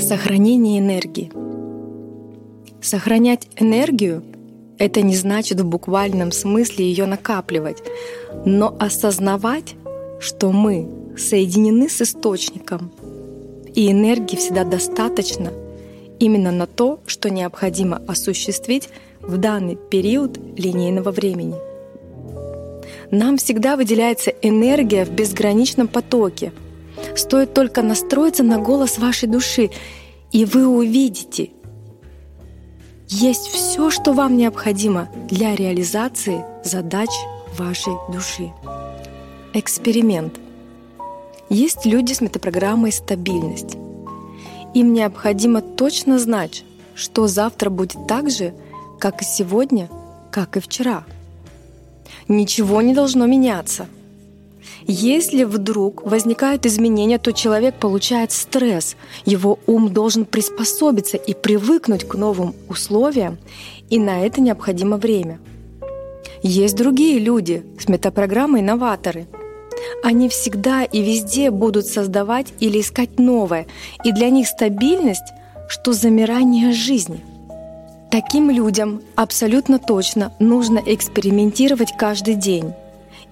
Сохранение энергии. Сохранять энергию — это не значит в буквальном смысле ее накапливать, но осознавать, что мы соединены с источником, и энергии всегда достаточно именно на то, что необходимо осуществить в данный период линейного времени. Нам всегда выделяется энергия в безграничном потоке — Стоит только настроиться на голос вашей души, и вы увидите, есть все, что вам необходимо для реализации задач вашей души. Эксперимент. Есть люди с метапрограммой «Стабильность». Им необходимо точно знать, что завтра будет так же, как и сегодня, как и вчера. Ничего не должно меняться – если вдруг возникают изменения, то человек получает стресс. Его ум должен приспособиться и привыкнуть к новым условиям, и на это необходимо время. Есть другие люди с метапрограммой «Новаторы». Они всегда и везде будут создавать или искать новое, и для них стабильность, что замирание жизни. Таким людям абсолютно точно нужно экспериментировать каждый день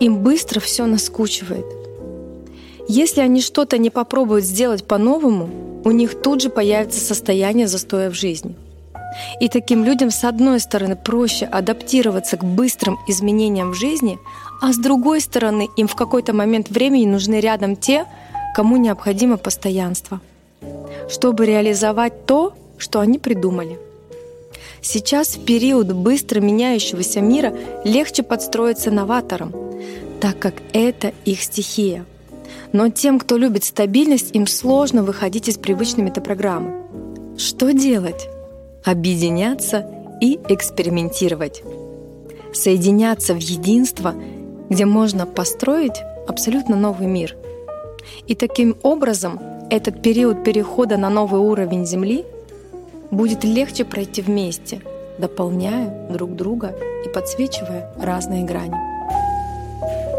им быстро все наскучивает. Если они что-то не попробуют сделать по-новому, у них тут же появится состояние застоя в жизни. И таким людям, с одной стороны, проще адаптироваться к быстрым изменениям в жизни, а с другой стороны, им в какой-то момент времени нужны рядом те, кому необходимо постоянство, чтобы реализовать то, что они придумали. Сейчас в период быстро меняющегося мира легче подстроиться новаторам, так как это их стихия. Но тем, кто любит стабильность, им сложно выходить из привычной метапрограммы. Что делать? Объединяться и экспериментировать. Соединяться в единство, где можно построить абсолютно новый мир. И таким образом этот период перехода на новый уровень Земли будет легче пройти вместе, дополняя друг друга и подсвечивая разные грани. thank you